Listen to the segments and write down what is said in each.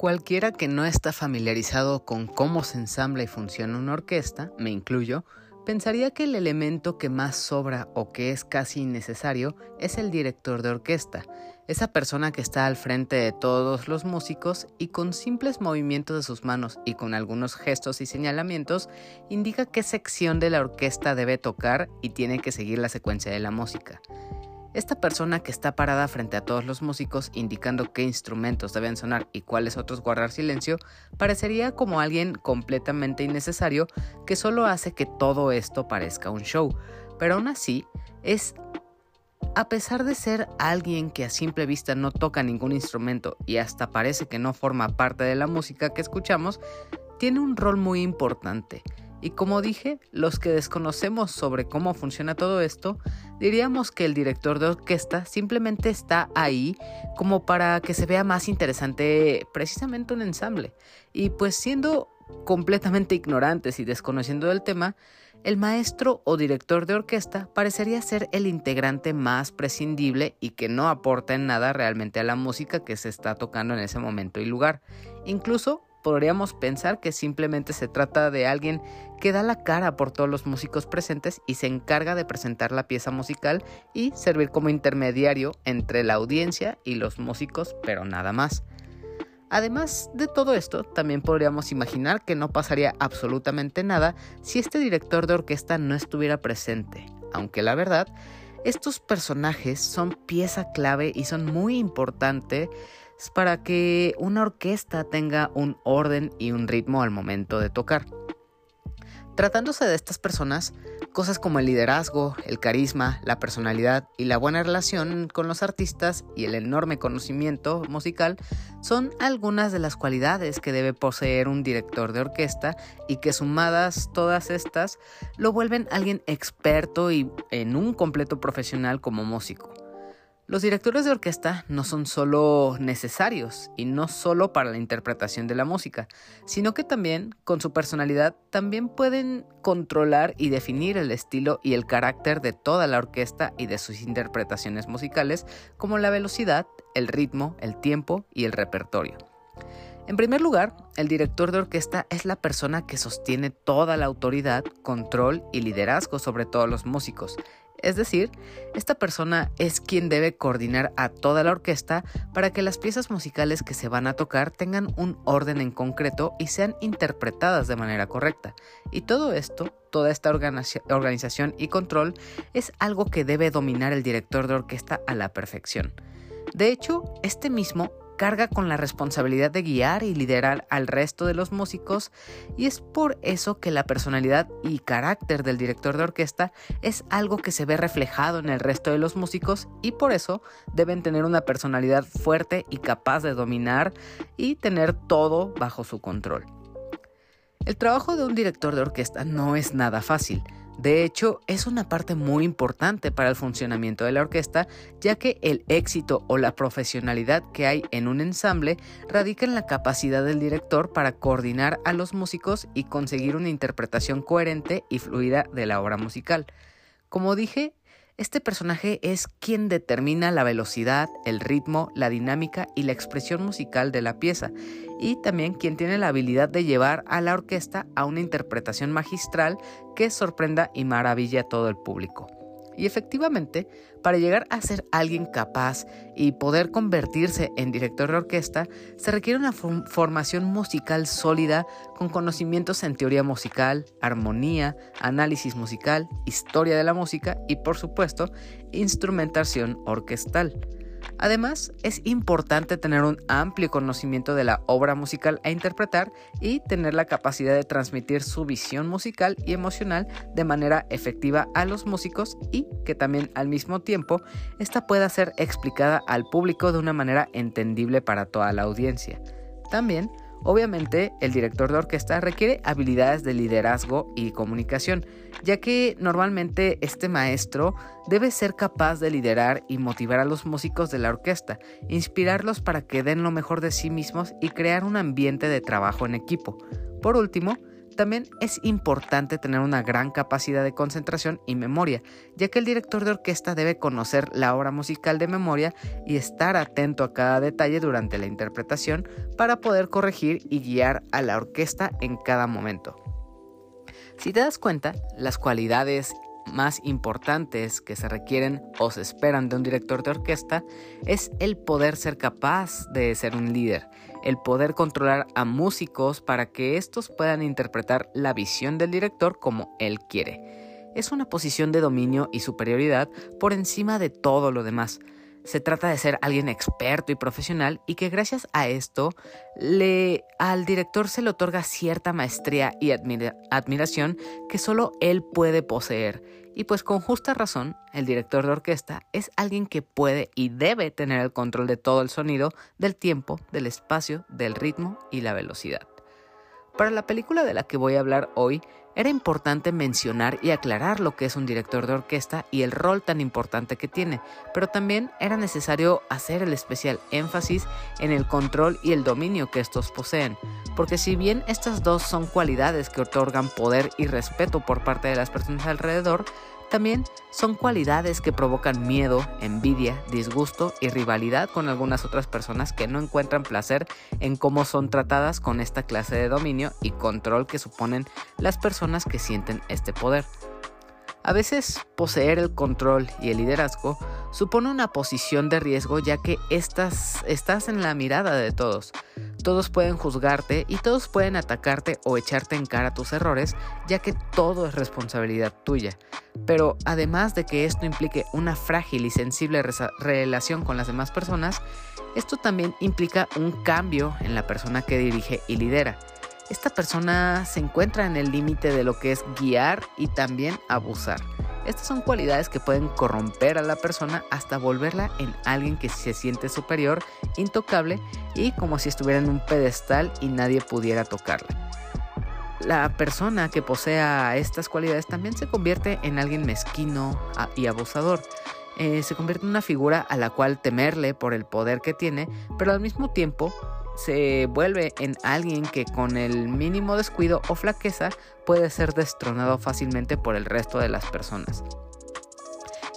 Cualquiera que no está familiarizado con cómo se ensambla y funciona una orquesta, me incluyo, pensaría que el elemento que más sobra o que es casi innecesario es el director de orquesta, esa persona que está al frente de todos los músicos y con simples movimientos de sus manos y con algunos gestos y señalamientos indica qué sección de la orquesta debe tocar y tiene que seguir la secuencia de la música. Esta persona que está parada frente a todos los músicos indicando qué instrumentos deben sonar y cuáles otros guardar silencio, parecería como alguien completamente innecesario que solo hace que todo esto parezca un show, pero aún así es a pesar de ser alguien que a simple vista no toca ningún instrumento y hasta parece que no forma parte de la música que escuchamos, tiene un rol muy importante y como dije, los que desconocemos sobre cómo funciona todo esto, diríamos que el director de orquesta simplemente está ahí como para que se vea más interesante precisamente un ensamble. Y pues siendo completamente ignorantes y desconociendo del tema, el maestro o director de orquesta parecería ser el integrante más prescindible y que no aporta en nada realmente a la música que se está tocando en ese momento y lugar. Incluso podríamos pensar que simplemente se trata de alguien que da la cara por todos los músicos presentes y se encarga de presentar la pieza musical y servir como intermediario entre la audiencia y los músicos, pero nada más. Además de todo esto, también podríamos imaginar que no pasaría absolutamente nada si este director de orquesta no estuviera presente, aunque la verdad, estos personajes son pieza clave y son muy importantes para que una orquesta tenga un orden y un ritmo al momento de tocar. Tratándose de estas personas, cosas como el liderazgo, el carisma, la personalidad y la buena relación con los artistas y el enorme conocimiento musical son algunas de las cualidades que debe poseer un director de orquesta y que sumadas todas estas lo vuelven alguien experto y en un completo profesional como músico. Los directores de orquesta no son solo necesarios y no solo para la interpretación de la música, sino que también, con su personalidad, también pueden controlar y definir el estilo y el carácter de toda la orquesta y de sus interpretaciones musicales, como la velocidad, el ritmo, el tiempo y el repertorio. En primer lugar, el director de orquesta es la persona que sostiene toda la autoridad, control y liderazgo sobre todos los músicos, es decir, esta persona es quien debe coordinar a toda la orquesta para que las piezas musicales que se van a tocar tengan un orden en concreto y sean interpretadas de manera correcta. Y todo esto, toda esta organización y control es algo que debe dominar el director de orquesta a la perfección. De hecho, este mismo carga con la responsabilidad de guiar y liderar al resto de los músicos y es por eso que la personalidad y carácter del director de orquesta es algo que se ve reflejado en el resto de los músicos y por eso deben tener una personalidad fuerte y capaz de dominar y tener todo bajo su control. El trabajo de un director de orquesta no es nada fácil. De hecho, es una parte muy importante para el funcionamiento de la orquesta, ya que el éxito o la profesionalidad que hay en un ensamble radica en la capacidad del director para coordinar a los músicos y conseguir una interpretación coherente y fluida de la obra musical. Como dije, este personaje es quien determina la velocidad, el ritmo, la dinámica y la expresión musical de la pieza, y también quien tiene la habilidad de llevar a la orquesta a una interpretación magistral que sorprenda y maravilla a todo el público. Y efectivamente, para llegar a ser alguien capaz y poder convertirse en director de orquesta, se requiere una formación musical sólida con conocimientos en teoría musical, armonía, análisis musical, historia de la música y por supuesto, instrumentación orquestal. Además, es importante tener un amplio conocimiento de la obra musical a interpretar y tener la capacidad de transmitir su visión musical y emocional de manera efectiva a los músicos y que también al mismo tiempo esta pueda ser explicada al público de una manera entendible para toda la audiencia. También Obviamente, el director de orquesta requiere habilidades de liderazgo y comunicación, ya que normalmente este maestro debe ser capaz de liderar y motivar a los músicos de la orquesta, inspirarlos para que den lo mejor de sí mismos y crear un ambiente de trabajo en equipo. Por último, También es importante tener una gran capacidad de concentración y memoria, ya que el director de orquesta debe conocer la obra musical de memoria y estar atento a cada detalle durante la interpretación para poder corregir y guiar a la orquesta en cada momento. Si te das cuenta, las cualidades más importantes que se requieren o se esperan de un director de orquesta es el poder ser capaz de ser un líder, el poder controlar a músicos para que estos puedan interpretar la visión del director como él quiere. Es una posición de dominio y superioridad por encima de todo lo demás. Se trata de ser alguien experto y profesional y que gracias a esto le, al director se le otorga cierta maestría y admiración que solo él puede poseer. Y pues con justa razón, el director de orquesta es alguien que puede y debe tener el control de todo el sonido, del tiempo, del espacio, del ritmo y la velocidad. Para la película de la que voy a hablar hoy, era importante mencionar y aclarar lo que es un director de orquesta y el rol tan importante que tiene, pero también era necesario hacer el especial énfasis en el control y el dominio que estos poseen, porque si bien estas dos son cualidades que otorgan poder y respeto por parte de las personas alrededor, también son cualidades que provocan miedo, envidia, disgusto y rivalidad con algunas otras personas que no encuentran placer en cómo son tratadas con esta clase de dominio y control que suponen las personas que sienten este poder. A veces poseer el control y el liderazgo supone una posición de riesgo ya que estás, en la mirada de todos. Todos pueden juzgarte y todos pueden atacarte o echarte en cara tus errores ya que todo es responsabilidad tuya. Pero además de que esto implique una frágil y sensible relación con las demás personas, esto también implica un cambio en la persona que dirige y lidera esta persona se encuentra en el límite de lo que es guiar y también abusar. Estas son cualidades que pueden corromper a la persona hasta volverla en alguien que se siente superior, intocable y como si estuviera en un pedestal y nadie pudiera tocarla. La persona que posea estas cualidades también se convierte en alguien mezquino y abusador. Eh, se convierte en una figura a la cual temerle por el poder que tiene, pero al mismo tiempo se vuelve en alguien que con el mínimo descuido o flaqueza puede ser destronado fácilmente por el resto de las personas.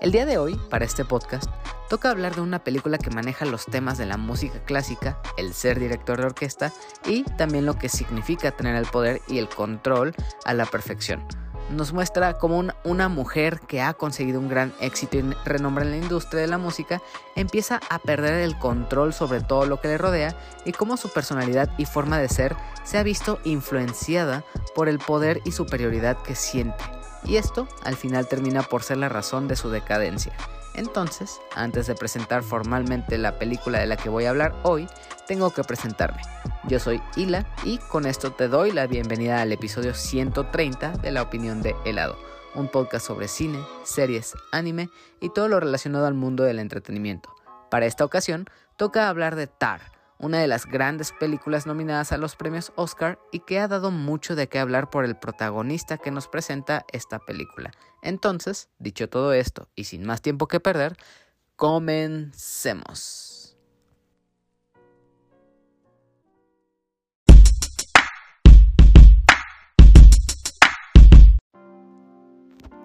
El día de hoy, para este podcast, toca hablar de una película que maneja los temas de la música clásica, el ser director de orquesta y también lo que significa tener el poder y el control a la perfección nos muestra como una mujer que ha conseguido un gran éxito y renombre en la industria de la música empieza a perder el control sobre todo lo que le rodea y cómo su personalidad y forma de ser se ha visto influenciada por el poder y superioridad que siente. Y esto al final termina por ser la razón de su decadencia. Entonces, antes de presentar formalmente la película de la que voy a hablar hoy, tengo que presentarme. Yo soy Hila y con esto te doy la bienvenida al episodio 130 de La Opinión de Helado, un podcast sobre cine, series, anime y todo lo relacionado al mundo del entretenimiento. Para esta ocasión, toca hablar de Tar, una de las grandes películas nominadas a los premios Oscar y que ha dado mucho de qué hablar por el protagonista que nos presenta esta película. Entonces, dicho todo esto y sin más tiempo que perder, comencemos.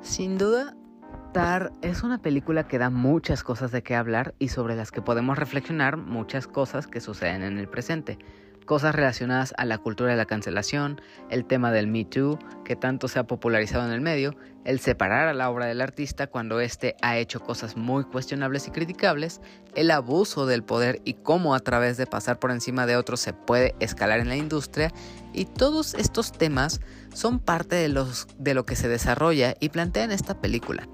Sin duda, Tar es una película que da muchas cosas de qué hablar y sobre las que podemos reflexionar muchas cosas que suceden en el presente. Cosas relacionadas a la cultura de la cancelación, el tema del Me Too, que tanto se ha popularizado en el medio, el separar a la obra del artista cuando éste ha hecho cosas muy cuestionables y criticables, el abuso del poder y cómo a través de pasar por encima de otros se puede escalar en la industria, y todos estos temas son parte de, de lo que se desarrolla y plantea en esta película.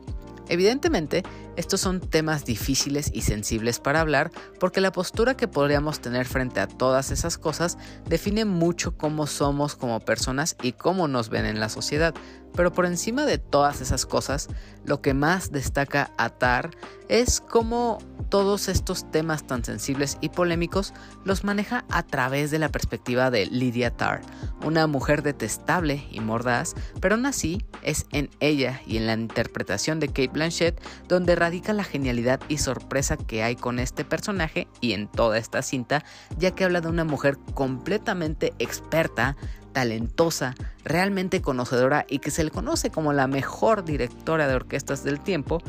Evidentemente, estos son temas difíciles y sensibles para hablar porque la postura que podríamos tener frente a todas esas cosas define mucho cómo somos como personas y cómo nos ven en la sociedad. Pero por encima de todas esas cosas, lo que más destaca a Tar es cómo todos estos temas tan sensibles y polémicos los maneja a través de la perspectiva de Lydia Tarr, una mujer detestable y mordaz, pero aún así es en ella y en la interpretación de Kate Blanchett donde radica la genialidad y sorpresa que hay con este personaje y en toda esta cinta, ya que habla de una mujer completamente experta talentosa, realmente conocedora y que se le conoce como la mejor directora de orquestas del tiempo,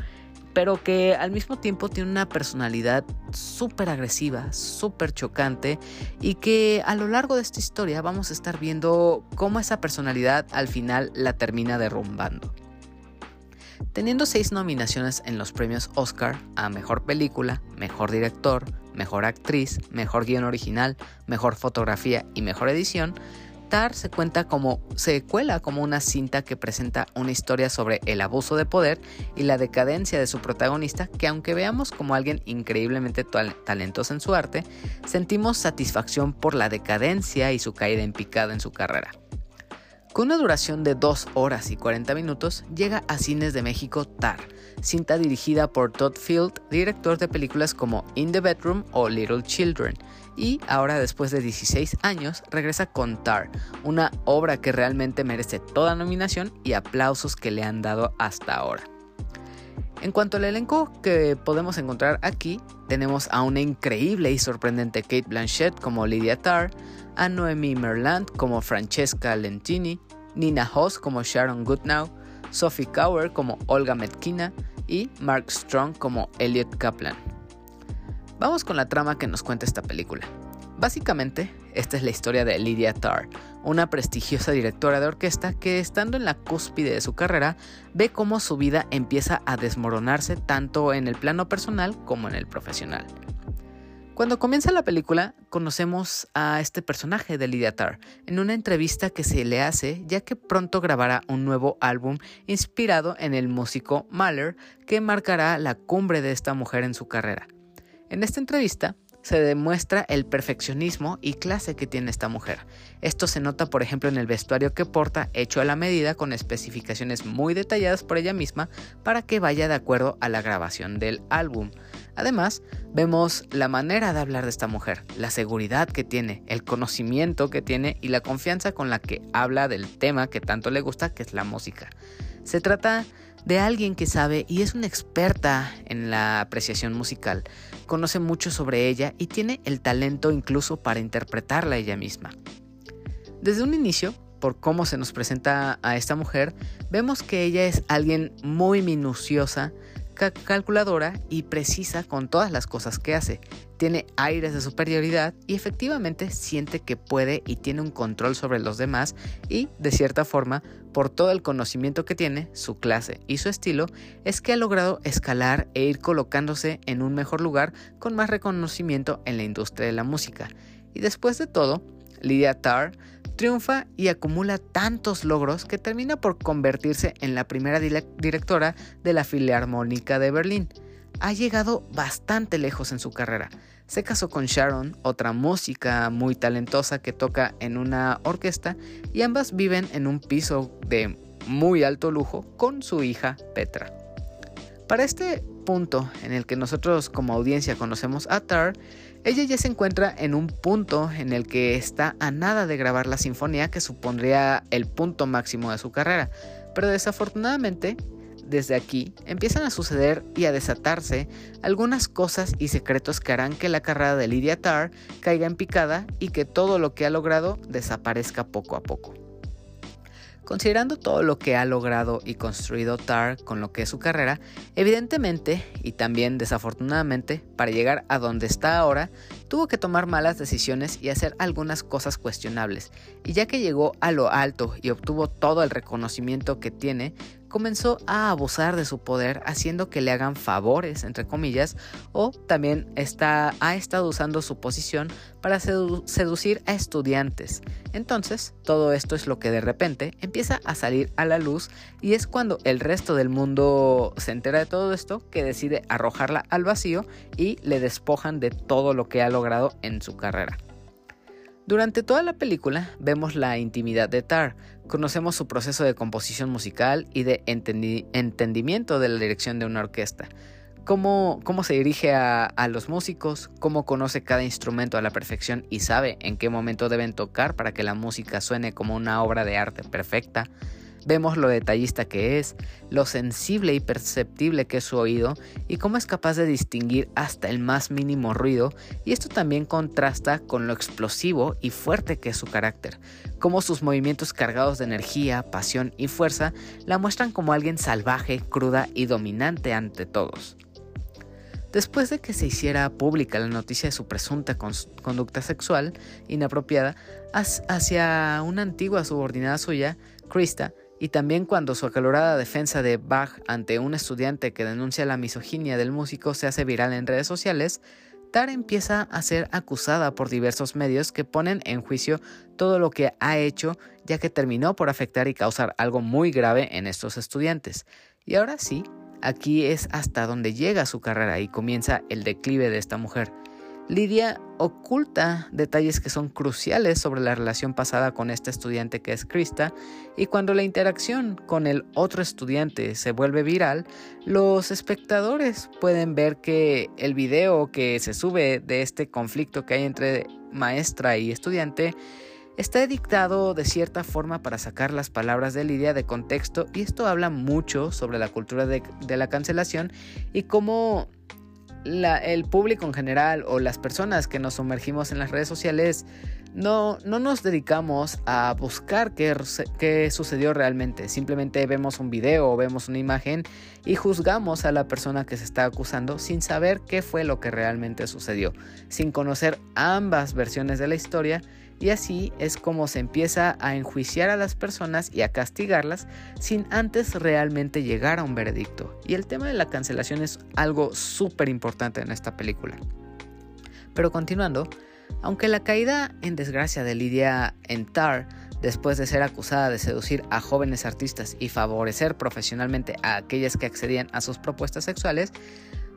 pero que al mismo tiempo tiene una personalidad súper agresiva, súper chocante y que a lo largo de esta historia vamos a estar viendo cómo esa personalidad al final la termina derrumbando. Teniendo seis nominaciones en los premios Oscar a Mejor Película, Mejor Director, Mejor Actriz, Mejor Guión Original, Mejor Fotografía y Mejor Edición, Tar se cuenta como se cuela como una cinta que presenta una historia sobre el abuso de poder y la decadencia de su protagonista, que aunque veamos como alguien increíblemente talentoso en su arte, sentimos satisfacción por la decadencia y su caída en picada en su carrera. Con una duración de 2 horas y 40 minutos, llega a Cines de México Tar, cinta dirigida por Todd Field, director de películas como In the Bedroom o Little Children, y ahora después de 16 años regresa con Tar, una obra que realmente merece toda nominación y aplausos que le han dado hasta ahora. En cuanto al elenco que podemos encontrar aquí, tenemos a una increíble y sorprendente Kate Blanchett como Lydia Tarr, a Noemi Merland como Francesca Lentini, Nina Hoss como Sharon Goodnow, Sophie Cower como Olga Metkina y Mark Strong como Elliot Kaplan. Vamos con la trama que nos cuenta esta película. Básicamente, esta es la historia de Lydia Tarr, una prestigiosa directora de orquesta que estando en la cúspide de su carrera ve cómo su vida empieza a desmoronarse tanto en el plano personal como en el profesional. Cuando comienza la película, conocemos a este personaje de Lydia Tarr en una entrevista que se le hace ya que pronto grabará un nuevo álbum inspirado en el músico Mahler que marcará la cumbre de esta mujer en su carrera. En esta entrevista, se demuestra el perfeccionismo y clase que tiene esta mujer. Esto se nota por ejemplo en el vestuario que porta hecho a la medida con especificaciones muy detalladas por ella misma para que vaya de acuerdo a la grabación del álbum. Además, vemos la manera de hablar de esta mujer, la seguridad que tiene, el conocimiento que tiene y la confianza con la que habla del tema que tanto le gusta, que es la música. Se trata de alguien que sabe y es una experta en la apreciación musical, conoce mucho sobre ella y tiene el talento incluso para interpretarla ella misma. Desde un inicio, por cómo se nos presenta a esta mujer, vemos que ella es alguien muy minuciosa, calculadora y precisa con todas las cosas que hace. Tiene aires de superioridad y efectivamente siente que puede y tiene un control sobre los demás y, de cierta forma, por todo el conocimiento que tiene, su clase y su estilo, es que ha logrado escalar e ir colocándose en un mejor lugar con más reconocimiento en la industria de la música. Y después de todo, Lydia Tarr triunfa y acumula tantos logros que termina por convertirse en la primera directora de la Filarmónica de Berlín. Ha llegado bastante lejos en su carrera. Se casó con Sharon, otra música muy talentosa que toca en una orquesta, y ambas viven en un piso de muy alto lujo con su hija Petra. Para este punto en el que nosotros como audiencia conocemos a Tar, ella ya se encuentra en un punto en el que está a nada de grabar la sinfonía que supondría el punto máximo de su carrera, pero desafortunadamente desde aquí empiezan a suceder y a desatarse algunas cosas y secretos que harán que la carrera de Lydia Tarr caiga en picada y que todo lo que ha logrado desaparezca poco a poco. Considerando todo lo que ha logrado y construido Tar con lo que es su carrera, evidentemente y también desafortunadamente, para llegar a donde está ahora, tuvo que tomar malas decisiones y hacer algunas cosas cuestionables, y ya que llegó a lo alto y obtuvo todo el reconocimiento que tiene, comenzó a abusar de su poder haciendo que le hagan favores, entre comillas, o también está, ha estado usando su posición para seducir a estudiantes. Entonces, todo esto es lo que de repente empieza a salir a la luz y es cuando el resto del mundo se entera de todo esto que decide arrojarla al vacío y le despojan de todo lo que ha logrado en su carrera. Durante toda la película vemos la intimidad de Tar, conocemos su proceso de composición musical y de entendimiento de la dirección de una orquesta, cómo, cómo se dirige a, a, los músicos, cómo conoce cada instrumento a la perfección y sabe en qué momento deben tocar para que la música suene como una obra de arte perfecta. Vemos lo detallista que es, lo sensible y perceptible que es su oído y cómo es capaz de distinguir hasta el más mínimo ruido y esto también contrasta con lo explosivo y fuerte que es su carácter, cómo sus movimientos cargados de energía, pasión y fuerza la muestran como alguien salvaje, cruda y dominante ante todos. Después de que se hiciera pública la noticia de su presunta conducta sexual inapropiada hacia una antigua subordinada suya, Krista, y también cuando su acalorada defensa de Bach ante un estudiante que denuncia la misoginia del músico se hace viral en redes sociales, Tar empieza a ser acusada por diversos medios que ponen en juicio todo lo que ha hecho, ya que terminó por afectar y causar algo muy grave en estos estudiantes. Y ahora sí, aquí es hasta donde llega su carrera y comienza el declive de esta mujer. Lidia oculta detalles que son cruciales sobre la relación pasada con esta estudiante que es Krista y cuando la interacción con el otro estudiante se vuelve viral, los espectadores pueden ver que el video que se sube de este conflicto que hay entre maestra y estudiante está dictado de cierta forma para sacar las palabras de Lidia de contexto y esto habla mucho sobre la cultura de, de la cancelación y cómo el público en general o las personas que nos sumergimos en las redes sociales no, no nos dedicamos a buscar qué, qué, sucedió realmente. Simplemente vemos un video o vemos una imagen y juzgamos a la persona que se está acusando sin saber qué fue lo que realmente sucedió, sin conocer ambas versiones de la historia y así es como se empieza a enjuiciar a las personas y a castigarlas sin antes realmente llegar a un veredicto. Y el tema de la cancelación es algo súper importante en esta película. Pero continuando, aunque la caída en desgracia de Lidia en Tar después de ser acusada de seducir a jóvenes artistas y favorecer profesionalmente a aquellas que accedían a sus propuestas sexuales,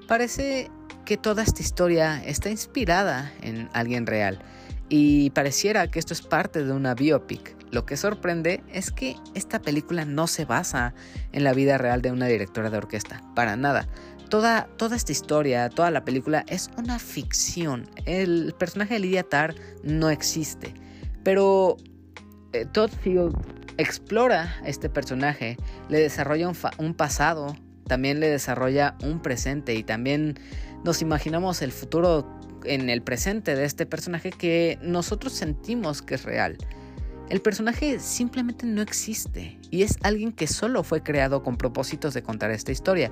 parece que toda esta historia está inspirada en alguien real y pareciera que esto es parte de una biopic. Lo que sorprende es que esta película no se basa en la vida real de una directora de orquesta, para nada. Toda, toda esta historia, toda la película es una ficción. El personaje de Lydia Tarr no existe. Pero eh, Todd Field explora este personaje, le desarrolla un pasado, también le desarrolla un presente y también nos imaginamos el futuro en el presente de este personaje que nosotros sentimos que es real. El personaje simplemente no existe y es alguien que solo fue creado con propósitos de contar esta historia.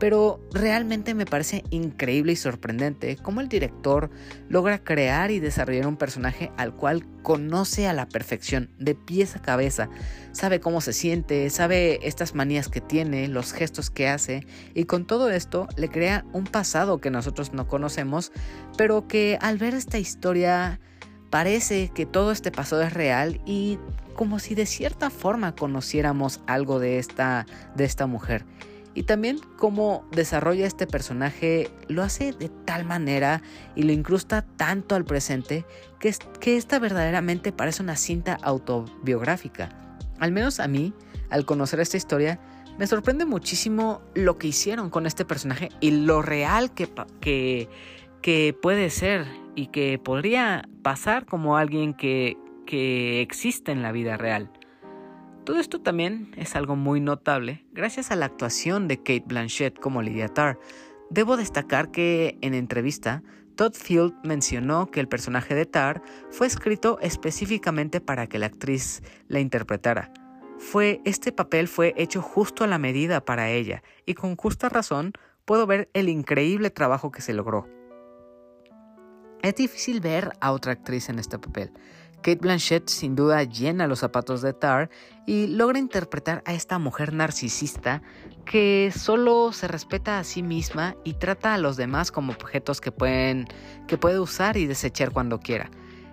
Pero realmente me parece increíble y sorprendente cómo el director logra crear y desarrollar un personaje al cual conoce a la perfección, de pies a cabeza. Sabe cómo se siente, sabe estas manías que tiene, los gestos que hace y con todo esto le crea un pasado que nosotros no conocemos, pero que al ver esta historia Parece que todo este pasado es real y como si de cierta forma conociéramos algo de esta, de esta mujer. Y también cómo desarrolla este personaje lo hace de tal manera y lo incrusta tanto al presente que, que esta verdaderamente parece una cinta autobiográfica. Al menos a mí, al conocer esta historia, me sorprende muchísimo lo que hicieron con este personaje y lo real que, que, que puede ser y que podría pasar como alguien que, que existe en la vida real. Todo esto también es algo muy notable gracias a la actuación de Kate Blanchett como Lydia Tarr. Debo destacar que en entrevista Todd Field mencionó que el personaje de Tar fue escrito específicamente para que la actriz la interpretara. Fue este papel fue hecho justo a la medida para ella y con justa razón puedo ver el increíble trabajo que se logró. Es difícil ver a otra actriz en este papel. Kate Blanchett sin duda llena los zapatos de Tar y logra interpretar a esta mujer narcisista que solo se respeta a sí misma y trata a los demás como objetos que, pueden, que puede usar y desechar cuando quiera.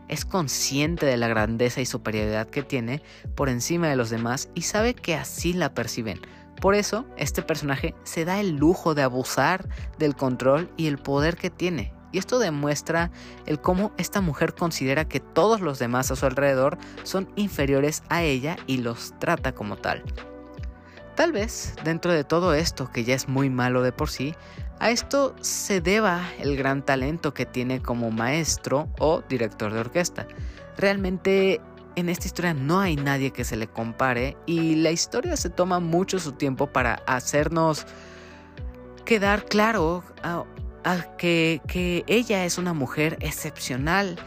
Es consciente de la grandeza y superioridad que tiene por encima de los demás y sabe que así la perciben. Por eso, este personaje se da el lujo de abusar del control y el poder que tiene y esto demuestra el cómo esta mujer considera que todos los demás a su alrededor son inferiores a ella y los trata como tal. Tal vez, dentro de todo esto, que ya es muy malo de por sí, a esto se deba el gran talento que tiene como maestro o director de orquesta. Realmente en esta historia no hay nadie que se le compare y la historia se toma mucho su tiempo para hacernos quedar claro a, que, que ella es una mujer excepcional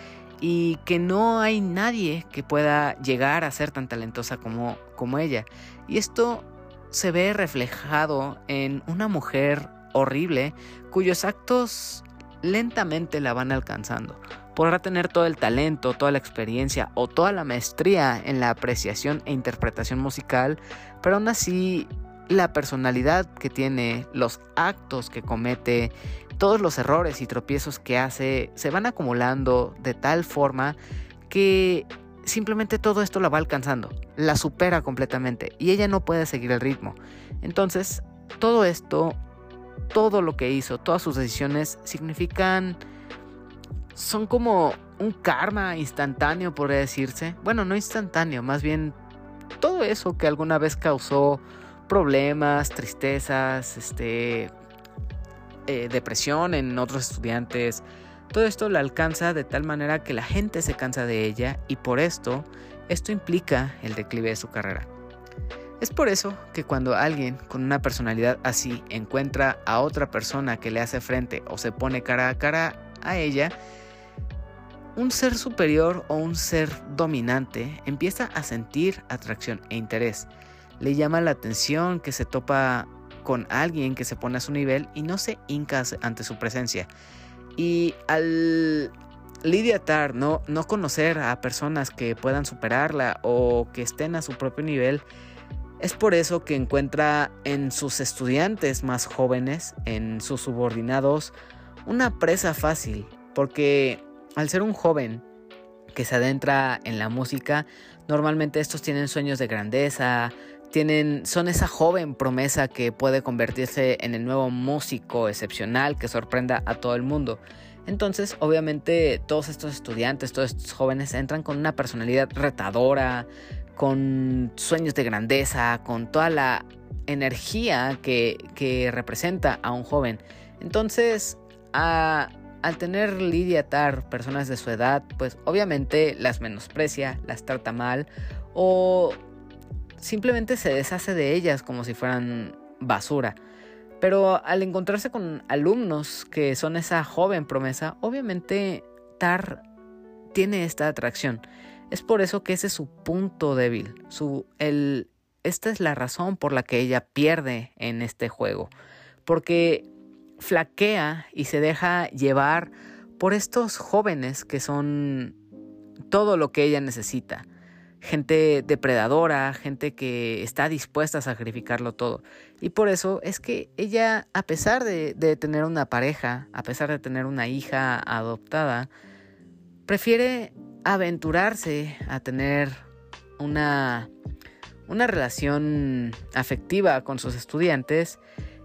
y que no hay nadie que pueda llegar a ser tan talentosa como, como ella. Y esto se ve reflejado en una mujer horrible cuyos actos lentamente la van alcanzando. Podrá tener todo el talento, toda la experiencia o toda la maestría en la apreciación e interpretación musical, pero aún así la personalidad que tiene, los actos que comete, todos los errores y tropiezos que hace se van acumulando de tal forma que simplemente todo esto la va alcanzando, la supera completamente y ella no puede seguir el ritmo. Entonces, todo esto, todo lo que hizo, todas sus decisiones significan, son como un karma instantáneo, podría decirse. Bueno, no instantáneo, más bien todo eso que alguna vez causó problemas, tristezas, este, eh, depresión en otros estudiantes. Todo esto la alcanza de tal manera que la gente se cansa de ella y por esto, esto implica el declive de su carrera. Es por eso que cuando alguien con una personalidad así encuentra a otra persona que le hace frente o se pone cara a cara a ella, un ser superior o un ser dominante empieza a sentir atracción e interés. Le llama la atención que se topa con alguien que se pone a su nivel y no se hinca ante su presencia. Y al lidiar, no, no conocer a personas que puedan superarla o que estén a su propio nivel, es por eso que encuentra en sus estudiantes más jóvenes, en sus subordinados, una presa fácil, porque al ser un joven que se adentra en la música, normalmente estos tienen sueños de grandeza, tienen, son esa joven promesa que puede convertirse en el nuevo músico excepcional que sorprenda a todo el mundo. Entonces, obviamente, todos estos estudiantes, todos estos jóvenes entran con una personalidad retadora, con sueños de grandeza, con toda la energía que, representa a un joven. Entonces, al tener Lidia Tar personas de su edad, pues obviamente las menosprecia, las trata mal o simplemente se deshace de ellas como si fueran basura. Pero al encontrarse con alumnos que son esa joven promesa, obviamente Tar tiene esta atracción. Es por eso que ese es su punto débil. Su, el, esta es la razón por la que ella pierde en este juego. Porque flaquea y se deja llevar por estos jóvenes que son todo lo que ella necesita gente depredadora, gente que está dispuesta a sacrificarlo todo. Y por eso es que ella, a pesar de, tener una pareja, a pesar de tener una hija adoptada, prefiere aventurarse a tener una, una relación afectiva con sus estudiantes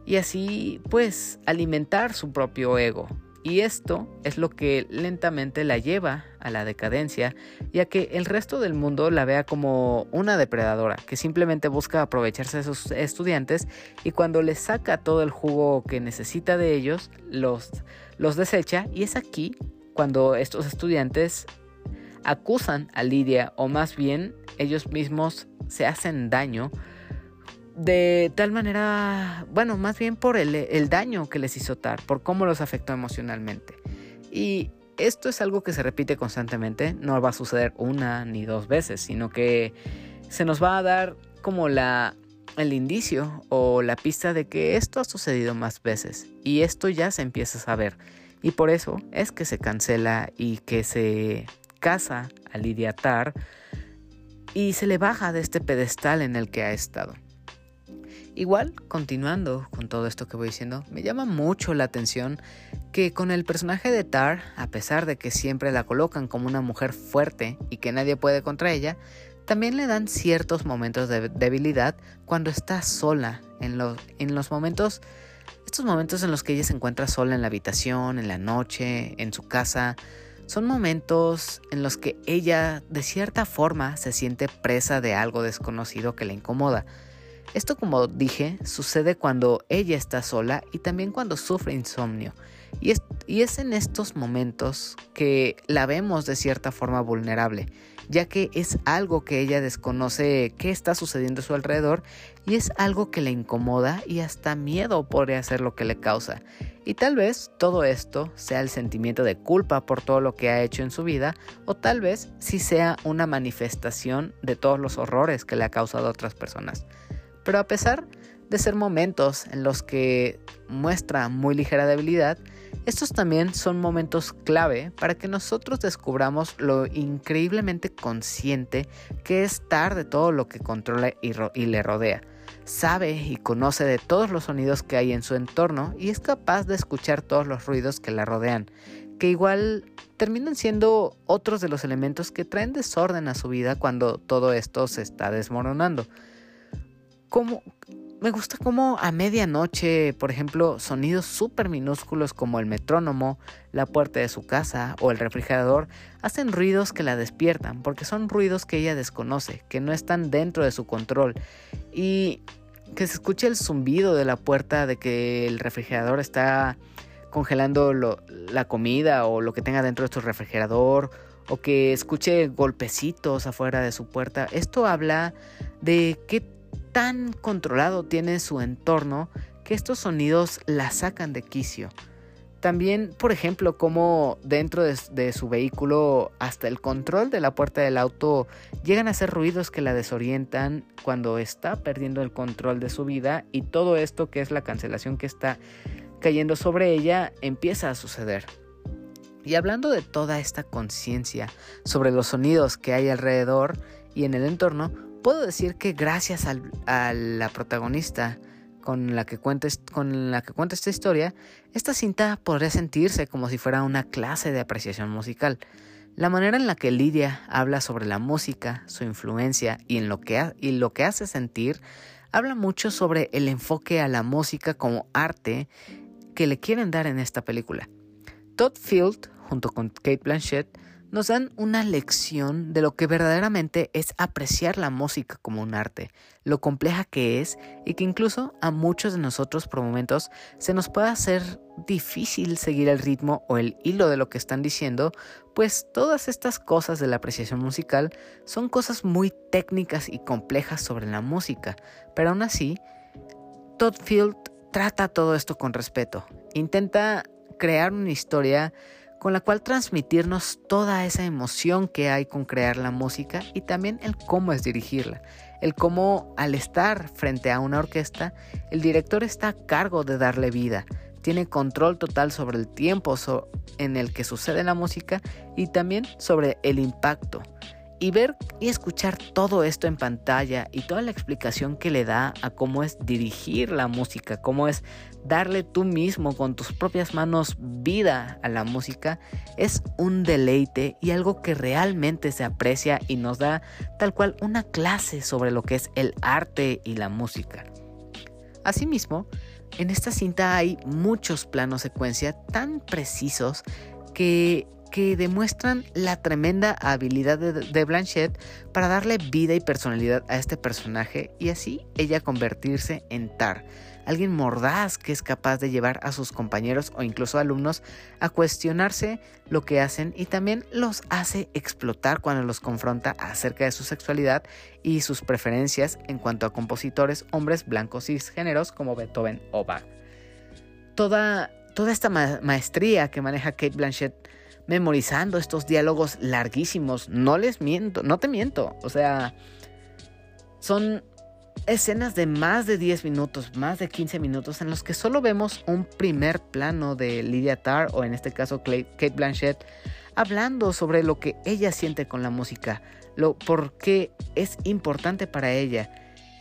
y así pues alimentar su propio ego. Y esto es lo que lentamente la lleva a la decadencia y a que el resto del mundo la vea como una depredadora que simplemente busca aprovecharse de sus estudiantes y cuando les saca todo el jugo que necesita de ellos, los, los desecha. Y es aquí cuando estos estudiantes acusan a Lidia o más bien ellos mismos se hacen daño de tal manera, bueno, más bien por el, daño que les hizo Tar, por cómo los afectó emocionalmente. Y esto es algo que se repite constantemente, no va a suceder una ni dos veces, sino que se nos va a dar como el indicio o la pista de que esto ha sucedido más veces y esto ya se empieza a saber y por eso es que se cancela y que se casa a Lidia Tar y se le baja de este pedestal en el que ha estado. Igual, continuando con todo esto que voy diciendo, me llama mucho la atención que con el personaje de Tar, a pesar de que siempre la colocan como una mujer fuerte y que nadie puede contra ella, también le dan ciertos momentos de debilidad cuando está sola, en en los momentos, estos momentos en los que ella se encuentra sola en la habitación, en la noche, en su casa, son momentos en los que ella de cierta forma se siente presa de algo desconocido que le incomoda esto como dije sucede cuando ella está sola y también cuando sufre insomnio. Y es, y es en estos momentos que la vemos de cierta forma vulnerable, ya que es algo que ella desconoce qué está sucediendo a su alrededor y es algo que le incomoda y hasta miedo podría ser lo que le causa. Y tal vez todo esto sea el sentimiento de culpa por todo lo que ha hecho en su vida o tal vez sí sea una manifestación de todos los horrores que le ha causado a otras personas. Pero a pesar de ser momentos en los que muestra muy ligera debilidad, estos también son momentos clave para que nosotros descubramos lo increíblemente consciente que es estar de todo lo que controla y, y, le rodea. Sabe y conoce de todos los sonidos que hay en su entorno y es capaz de escuchar todos los ruidos que la rodean, que igual terminan siendo otros de los elementos que traen desorden a su vida cuando todo esto se está desmoronando. Como, me gusta como a medianoche, por ejemplo, sonidos súper minúsculos como el metrónomo, la puerta de su casa o el refrigerador hacen ruidos que la despiertan porque son ruidos que ella desconoce, que no están dentro de su control y que se escuche el zumbido de la puerta de que el refrigerador está congelando la comida o lo que tenga dentro de su refrigerador o que escuche golpecitos afuera de su puerta. Esto habla de qué tan controlado tiene su entorno que estos sonidos la sacan de quicio. También, por ejemplo, como dentro de, su vehículo hasta el control de la puerta del auto llegan a hacer ruidos que la desorientan cuando está perdiendo el control de su vida y todo esto que es la cancelación que está cayendo sobre ella empieza a suceder. Y hablando de toda esta conciencia sobre los sonidos que hay alrededor y en el entorno, puedo decir que gracias a la protagonista con la, que cuenta, con la que cuenta esta historia, esta cinta podría sentirse como si fuera una clase de apreciación musical. La manera en la que Lidia habla sobre la música, su influencia y, en lo, que y lo que hace sentir, habla mucho sobre el enfoque a la música como arte que le quieren dar en esta película. Todd Field, junto con Kate Blanchett, nos dan una lección de lo que verdaderamente es apreciar la música como un arte, lo compleja que es y que incluso a muchos de nosotros por momentos se nos puede hacer difícil seguir el ritmo o el hilo de lo que están diciendo, pues todas estas cosas de la apreciación musical son cosas muy técnicas y complejas sobre la música, pero aún así, Todd Field trata todo esto con respeto, intenta crear una historia con la cual transmitirnos toda esa emoción que hay con crear la música y también el cómo es dirigirla. El cómo al estar frente a una orquesta, el director está a cargo de darle vida, tiene control total sobre el tiempo en el que sucede la música y también sobre el impacto. Y ver y escuchar todo esto en pantalla y toda la explicación que le da a cómo es dirigir la música, cómo es darle tú mismo con tus propias manos vida a la música, es un deleite y algo que realmente se aprecia y nos da tal cual una clase sobre lo que es el arte y la música. Asimismo, en esta cinta hay muchos planos secuencia tan precisos que que demuestran la tremenda habilidad de, Blanchett para darle vida y personalidad a este personaje y así ella convertirse en Tar, alguien mordaz que es capaz de llevar a sus compañeros o incluso alumnos a cuestionarse lo que hacen y también los hace explotar cuando los confronta acerca de su sexualidad y sus preferencias en cuanto a compositores hombres blancos y géneros como Beethoven o Bach. Toda, toda esta maestría que maneja Kate Blanchett memorizando estos diálogos larguísimos. No les miento, no te miento. O sea, son escenas de más de 10 minutos, más de 15 minutos, en los que solo vemos un primer plano de Lydia Tarr, o en este caso Kate Blanchett, hablando sobre lo que ella siente con la música, lo por qué es importante para ella.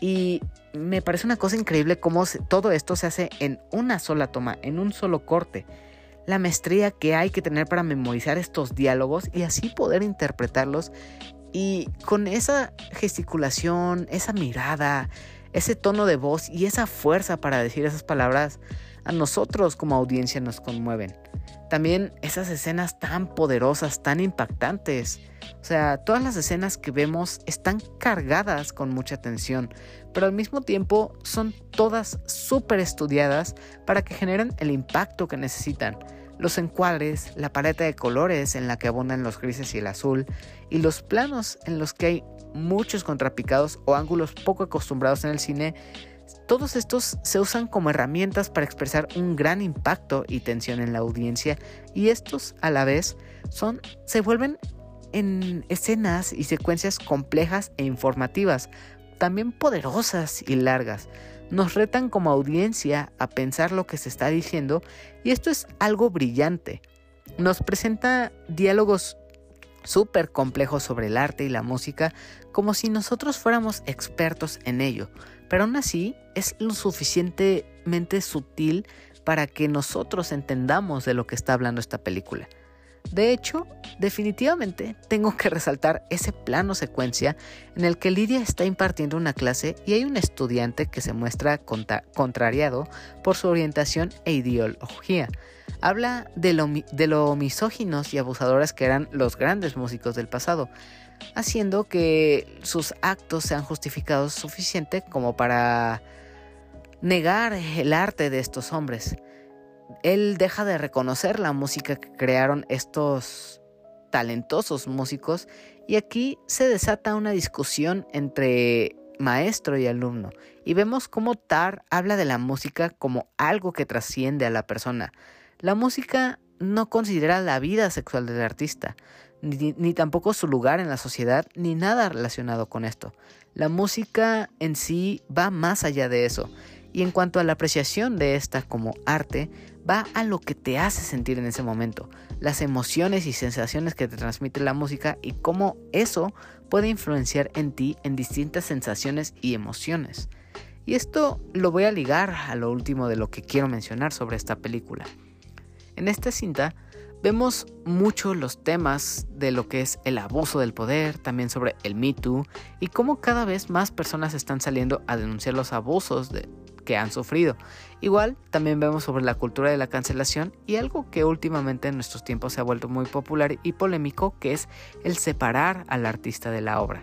Y me parece una cosa increíble cómo todo esto se hace en una sola toma, en un solo corte la maestría que hay que tener para memorizar estos diálogos y así poder interpretarlos y con esa gesticulación, esa mirada, ese tono de voz y esa fuerza para decir esas palabras a nosotros como audiencia nos conmueven. También esas escenas tan poderosas, tan impactantes. O sea, todas las escenas que vemos están cargadas con mucha tensión, pero al mismo tiempo son todas súper estudiadas para que generen el impacto que necesitan. Los encuadres, la paleta de colores en la que abundan los grises y el azul, y los planos en los que hay muchos contrapicados o ángulos poco acostumbrados en el cine, todos estos se usan como herramientas para expresar un gran impacto y tensión en la audiencia y estos a la vez son se vuelven en escenas y secuencias complejas e informativas, también poderosas y largas. Nos retan como audiencia a pensar lo que se está diciendo y esto es algo brillante. Nos presenta diálogos súper complejos sobre el arte y la música como si nosotros fuéramos expertos en ello, pero aún así es lo suficientemente sutil para que nosotros entendamos de lo que está hablando esta película. De hecho, definitivamente tengo que resaltar ese plano secuencia en el que Lidia está impartiendo una clase y hay un estudiante que se muestra contrariado por su orientación e ideología. Habla de lo, de lo misóginos y abusadores que eran los grandes músicos del pasado, haciendo que sus actos sean justificados suficiente como para negar el arte de estos hombres él deja de reconocer la música que crearon estos talentosos músicos y aquí se desata una discusión entre maestro y alumno y vemos cómo Tar habla de la música como algo que trasciende a la persona. La música no considera la vida sexual del artista, ni, tampoco su lugar en la sociedad, ni nada relacionado con esto. La música en sí va más allá de eso. Y en cuanto a la apreciación de esta como arte, va a lo que te hace sentir en ese momento, las emociones y sensaciones que te transmite la música y cómo eso puede influenciar en ti en distintas sensaciones y emociones. Y esto lo voy a ligar a lo último de lo que quiero mencionar sobre esta película. En esta cinta vemos mucho los temas de lo que es el abuso del poder, también sobre el Me Too y cómo cada vez más personas están saliendo a denunciar los abusos de, que han sufrido. Igual también vemos sobre la cultura de la cancelación y algo que últimamente en nuestros tiempos se ha vuelto muy popular y polémico, que es el separar al artista de la obra.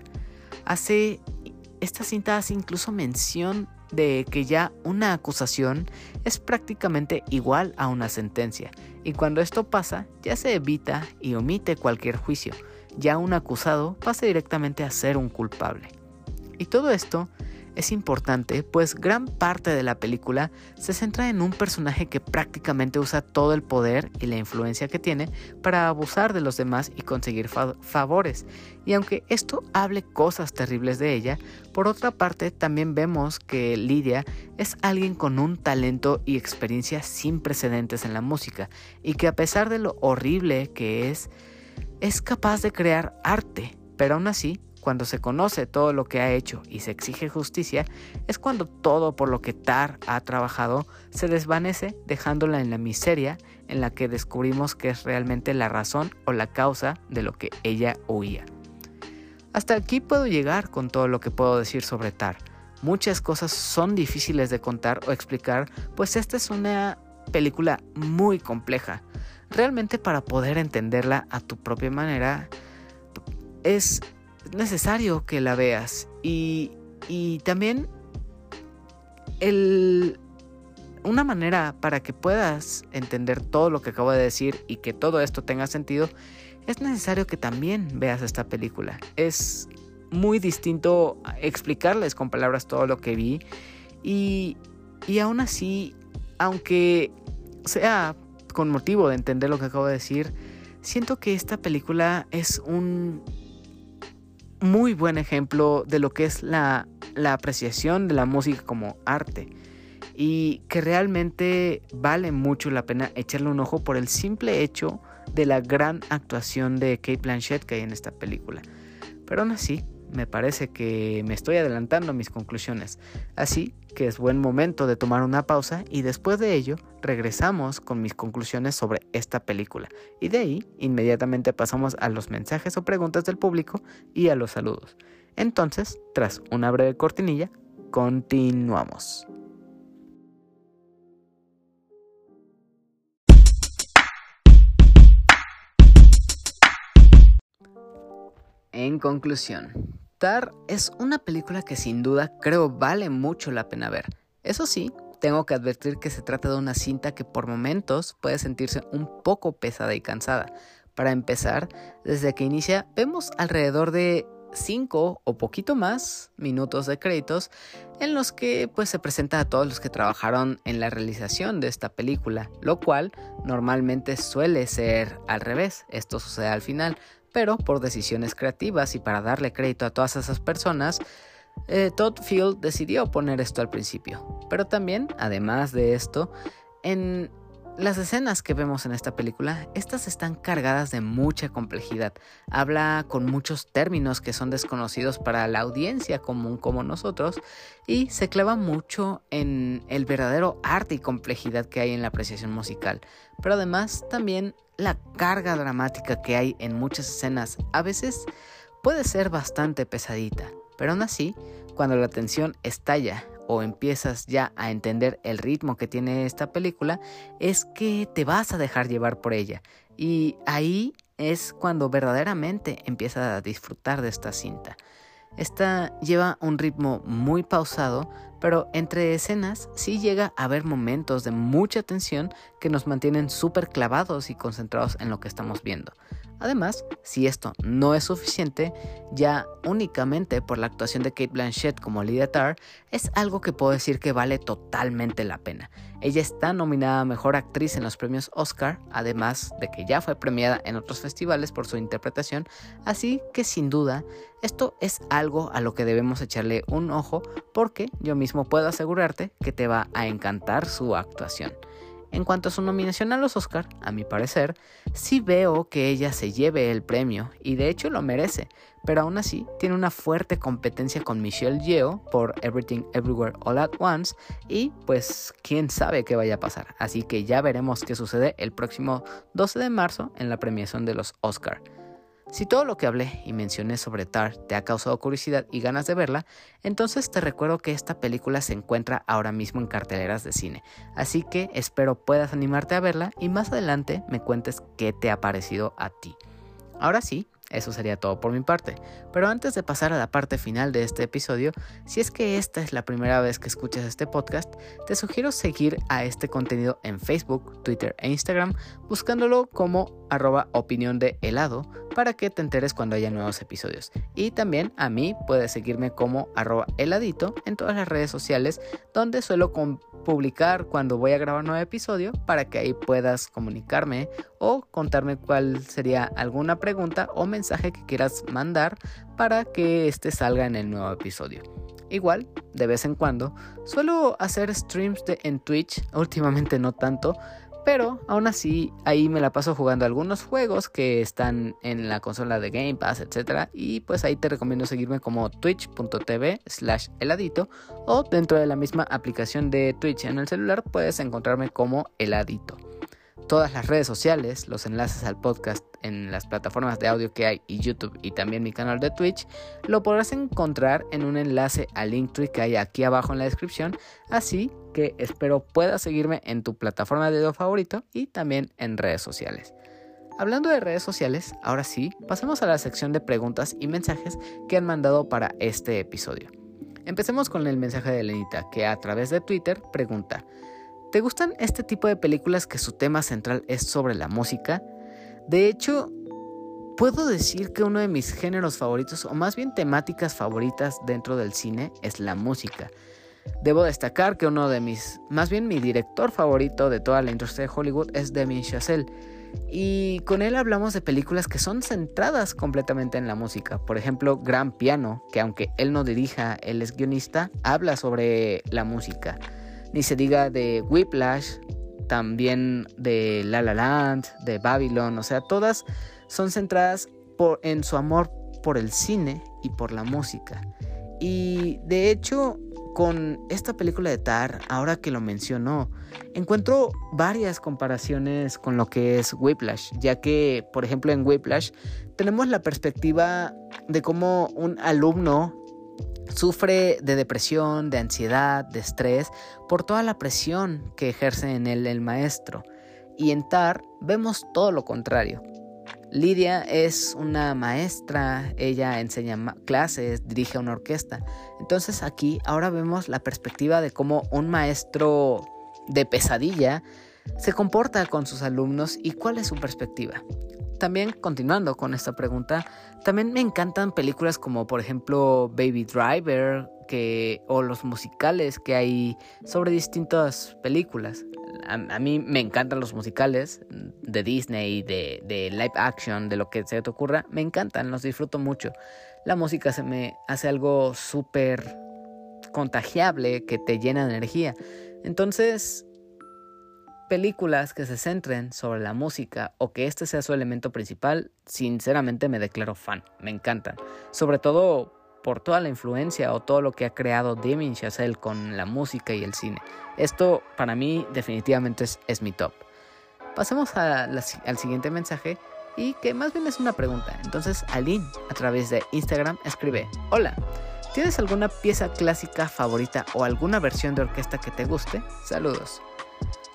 Hace esta cinta hace incluso mención de que ya una acusación es prácticamente igual a una sentencia, y cuando esto pasa ya se evita y omite cualquier juicio, ya un acusado pasa directamente a ser un culpable. Y todo esto es importante, pues gran parte de la película se centra en un personaje que prácticamente usa todo el poder y la influencia que tiene para abusar de los demás y conseguir favores. Y aunque esto hable cosas terribles de ella, por otra parte también vemos que Lidia es alguien con un talento y experiencia sin precedentes en la música y que a pesar de lo horrible que es, es capaz de crear arte, pero aún así cuando se conoce todo lo que ha hecho y se exige justicia, es cuando todo por lo que Tar ha trabajado se desvanece dejándola en la miseria en la que descubrimos que es realmente la razón o la causa de lo que ella huía. Hasta aquí puedo llegar con todo lo que puedo decir sobre Tar. Muchas cosas son difíciles de contar o explicar, pues esta es una película muy compleja. Realmente para poder entenderla a tu propia manera es necesario que la veas. Y, y también el, una manera para que puedas entender todo lo que acabo de decir y que todo esto tenga sentido, es necesario que también veas esta película. Es muy distinto explicarles con palabras todo lo que vi y, y aún así, aunque sea con motivo de entender lo que acabo de decir, siento que esta película es un muy buen ejemplo de lo que es la, apreciación de la música como arte y que realmente vale mucho la pena echarle un ojo por el simple hecho de la gran actuación de Kate Blanchett que hay en esta película. Pero aún así, me parece que me estoy adelantando a mis conclusiones, así que es buen momento de tomar una pausa y después de ello regresamos con mis conclusiones sobre esta película. Y de ahí inmediatamente pasamos a los mensajes o preguntas del público y a los saludos. Entonces, tras una breve cortinilla, continuamos. En conclusión, Tar es una película que sin duda creo vale mucho la pena ver. Eso sí, tengo que advertir que se trata de una cinta que por momentos puede sentirse un poco pesada y cansada. Para empezar, desde que inicia vemos alrededor de 5 o poquito más minutos de créditos en los que pues se presenta a todos los que trabajaron en la realización de esta película, lo cual normalmente suele ser al revés, esto sucede al final, pero por decisiones creativas y para darle crédito a todas esas personas, eh, Todd Field decidió poner esto al principio. Pero también, además de esto, en las escenas que vemos en esta película, estas están cargadas de mucha complejidad. Habla con muchos términos que son desconocidos para la audiencia común como nosotros y se clava mucho en el verdadero arte y complejidad que hay en la apreciación musical. Pero además también la carga dramática que hay en muchas escenas a veces puede ser bastante pesadita. Pero aún así, cuando la tensión estalla o empiezas ya a entender el ritmo que tiene esta película, es que te vas a dejar llevar por ella. Y ahí es cuando verdaderamente empiezas a disfrutar de esta cinta. Esta lleva un ritmo muy pausado, pero entre escenas sí llega a haber momentos de mucha tensión que nos mantienen súper clavados y concentrados en lo que estamos viendo. Además, si esto no es suficiente, ya únicamente por la actuación de Kate Blanchett como Lydia Tarr, es algo que puedo decir que vale totalmente la pena. Ella está nominada a Mejor Actriz en los premios Oscar, además de que ya fue premiada en otros festivales por su interpretación, así que sin duda esto es algo a lo que debemos echarle un ojo porque yo mismo puedo asegurarte que te va a encantar su actuación. En cuanto a su nominación a los Oscar, a mi parecer, sí veo que ella se lleve el premio y de hecho lo merece, pero aún así tiene una fuerte competencia con Michelle Yeoh por Everything Everywhere All at Once y pues quién sabe qué vaya a pasar, así que ya veremos qué sucede el próximo 12 de marzo en la premiación de los Oscar. Si todo lo que hablé y mencioné sobre Tar te ha causado curiosidad y ganas de verla, entonces te recuerdo que esta película se encuentra ahora mismo en carteleras de cine, así que espero puedas animarte a verla y más adelante me cuentes qué te ha parecido a ti. Ahora sí, eso sería todo por mi parte. Pero antes de pasar a la parte final de este episodio, si es que esta es la primera vez que escuchas este podcast, te sugiero seguir a este contenido en Facebook, Twitter e Instagram, buscándolo como arroba opinión de helado para que te enteres cuando haya nuevos episodios. Y también a mí puedes seguirme como arroba heladito en todas las redes sociales donde suelo publicar cuando voy a grabar nuevo episodio para que ahí puedas comunicarme o contarme cuál sería alguna pregunta o mensaje que quieras mandar para que este salga en el nuevo episodio. Igual, de vez en cuando, suelo hacer streams de, en Twitch, últimamente no tanto, pero aún así ahí me la paso jugando algunos juegos que están en la consola de Game Pass, etc. Y pues ahí te recomiendo seguirme como twitch.tv slash heladito o dentro de la misma aplicación de Twitch en el celular puedes encontrarme como heladito todas las redes sociales, los enlaces al podcast en las plataformas de audio que hay y YouTube y también mi canal de Twitch, lo podrás encontrar en un enlace al Linktree que hay aquí abajo en la descripción, así que espero puedas seguirme en tu plataforma de audio favorito y también en redes sociales. Hablando de redes sociales, ahora sí, pasemos a la sección de preguntas y mensajes que han mandado para este episodio. Empecemos con el mensaje de Lenita, que a través de Twitter pregunta, ¿Te gustan este tipo de películas que su tema central es sobre la música? De hecho, puedo decir que uno de mis géneros favoritos, o más bien temáticas favoritas dentro del cine, es la música. Debo destacar que uno de mis, más bien mi director favorito de toda la industria de Hollywood es Damien Chazelle. Y con él hablamos de películas que son centradas completamente en la música. Por ejemplo, Gran Piano, que aunque él no dirija, él es guionista, habla sobre la música ni se diga de Whiplash, también de La La Land, de Babylon, o sea, todas son centradas en su amor por el cine y por la música. Y de hecho, con esta película de Tar, ahora que lo mencionó, encuentro varias comparaciones con lo que es Whiplash, ya que, por ejemplo, en Whiplash tenemos la perspectiva de cómo un alumno Sufre de depresión, de ansiedad, de estrés por toda la presión que ejerce en él el maestro. Y en Tar vemos todo lo contrario. Lidia es una maestra, ella enseña clases, dirige una orquesta. Entonces aquí ahora vemos la perspectiva de cómo un maestro de pesadilla se comporta con sus alumnos y cuál es su perspectiva. También continuando con esta pregunta, también me encantan películas como por ejemplo Baby Driver que, o los musicales que hay sobre distintas películas a, mí me encantan los musicales de Disney, de, de live action, de lo que se te ocurra. Me encantan, los disfruto mucho. La música se me hace algo súper contagiable que te llena de energía. Entonces, películas que se centren sobre la música o que este sea su elemento principal, sinceramente me declaro fan. Me encantan. Sobre todo por toda la influencia o todo lo que ha creado Damien Chazelle con la música y el cine. Esto para mí definitivamente es, mi top. Pasemos al siguiente mensaje y que más bien es una pregunta. Entonces Aline a través de Instagram escribe, hola, ¿tienes alguna pieza clásica favorita o alguna versión de orquesta que te guste? Saludos.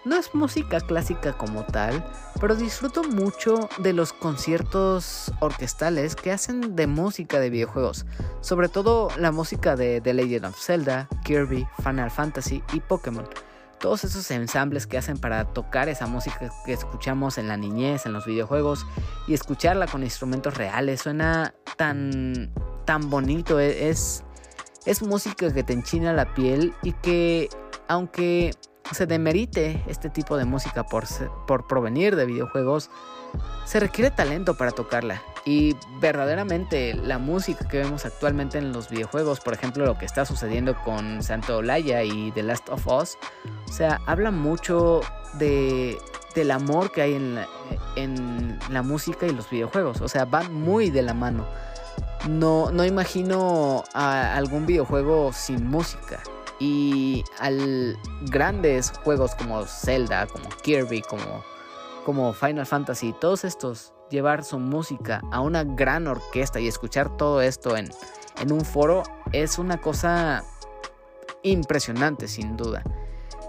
No es música clásica como tal, pero disfruto mucho de los conciertos orquestales que hacen de música de videojuegos, sobre todo la música de The Legend of Zelda, Kirby, Final Fantasy y Pokémon. Todos esos ensambles que hacen para tocar esa música que escuchamos en la niñez, en los videojuegos, y escucharla con instrumentos reales suena tan, tan bonito, e, es, es música que te enchina la piel y que aunque se demerite este tipo de música por, por provenir de videojuegos, se requiere talento para tocarla. Y verdaderamente la música que vemos actualmente en los videojuegos, por ejemplo lo que está sucediendo con Santo Olaya y The Last of Us, o sea, habla mucho de, del amor que hay en la, en la música y los videojuegos. O sea, van muy de la mano. No, no imagino algún videojuego sin música y al grandes juegos como Zelda, como Kirby, como, como Final Fantasy, todos estos llevar su música a una gran orquesta y escuchar todo esto en, en un foro es una cosa impresionante sin duda.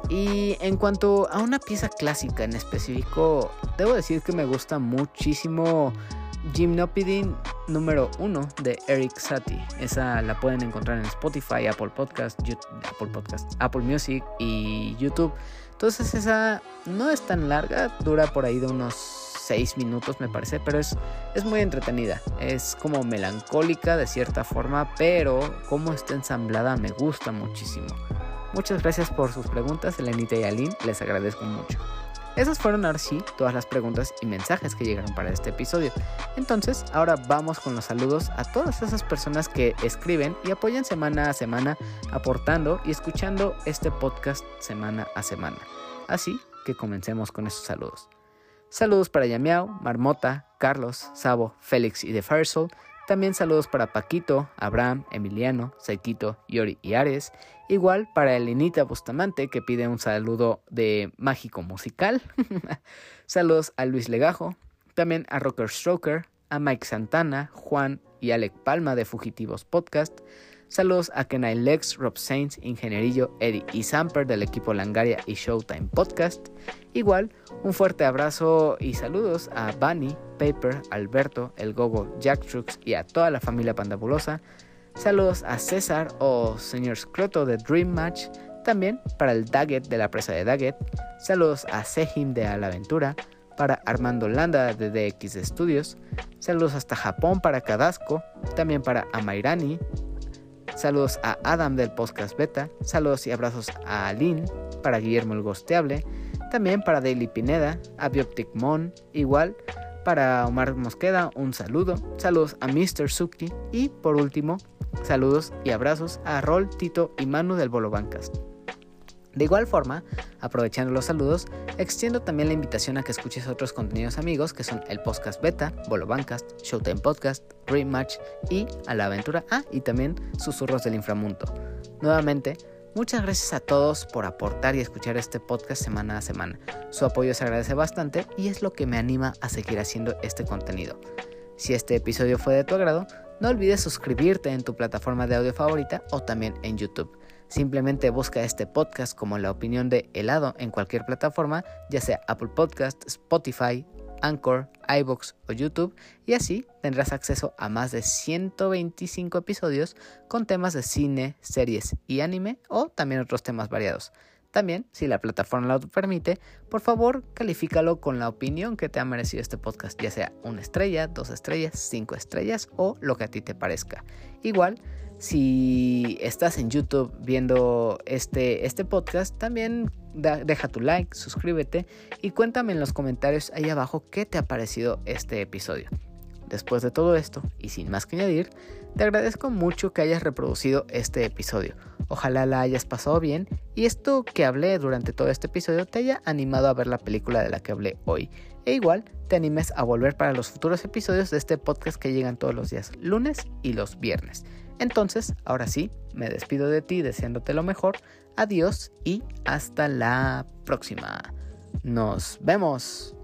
Y en cuanto a una pieza clásica en específico, debo decir que me gusta muchísimo Gymnopedine número 1 de Eric Satie. Esa la pueden encontrar en Spotify, Apple Podcast, Apple Podcast, Apple Music y YouTube. Entonces esa no es tan larga, dura por ahí de unos 6 minutos me parece, pero es, es muy entretenida. Es como melancólica de cierta forma, pero como está ensamblada me gusta muchísimo. Muchas gracias por sus preguntas, Elenita y Aline, les agradezco mucho. Esas fueron ahora sí todas las preguntas y mensajes que llegaron para este episodio. Entonces, ahora vamos con los saludos a todas esas personas que escriben y apoyan semana a semana aportando y escuchando este podcast semana a semana. Así que comencemos con esos saludos. Saludos para Yamiao, Marmota, Carlos, Sabo, Félix y The Firesoul. También saludos para Paquito, Abraham, Emiliano, Saikito, Yori y Ares. Igual para Elenita Bustamante que pide un saludo de mágico musical. saludos a Luis Legajo. También a Rocker Stroker, a Mike Santana, Juan y Alec Palma de Fugitivos Podcast. Saludos a Kenai Lex, Rob Saints, Ingenierillo, Eddie y Samper del equipo Langaria y Showtime Podcast. Igual, un fuerte abrazo y saludos a Bunny, Paper, Alberto, El Gogo, Jack Trux y a toda la familia pandabulosa. Saludos a César o señor Scroto de Dream Match. También para el Daggett de la presa de Daggett. Saludos a Sejim de Alaventura. Para Armando Landa de DX Studios. Saludos hasta Japón para Kadasco. También para Amairani, Saludos a Adam del podcast beta. Saludos y abrazos a Aline, para Guillermo el Gosteable. También para Daily Pineda, a Bioptic Mon, igual. Para Omar Mosqueda, un saludo. Saludos a Mr. Suki. Y por último, saludos y abrazos a Rol, Tito y Manu del Bolo Bancast. De igual forma, aprovechando los saludos, extiendo también la invitación a que escuches otros contenidos amigos que son el podcast beta, Bolo Bancast, Showtime Podcast, Dream Match y A la Aventura. Ah, y también Susurros del Inframundo. Nuevamente, muchas gracias a todos por aportar y escuchar este podcast semana a semana. Su apoyo se agradece bastante y es lo que me anima a seguir haciendo este contenido. Si este episodio fue de tu agrado, no olvides suscribirte en tu plataforma de audio favorita o también en YouTube. Simplemente busca este podcast como la opinión de helado en cualquier plataforma, ya sea Apple Podcast, Spotify, Anchor, iBox o YouTube y así tendrás acceso a más de 125 episodios con temas de cine, series y anime o también otros temas variados. También, si la plataforma lo permite, por favor califícalo con la opinión que te ha merecido este podcast, ya sea una estrella, dos estrellas, cinco estrellas o lo que a ti te parezca. Igual, si estás en YouTube viendo este, este podcast, también deja tu like, suscríbete y cuéntame en los comentarios ahí abajo qué te ha parecido este episodio. Después de todo esto, y sin más que añadir, te agradezco mucho que hayas reproducido este episodio. Ojalá la hayas pasado bien y esto que hablé durante todo este episodio te haya animado a ver la película de la que hablé hoy. E igual te animes a volver para los futuros episodios de este podcast que llegan todos los días, lunes y los viernes. Entonces, ahora sí, me despido de ti deseándote lo mejor. Adiós y hasta la próxima. Nos vemos.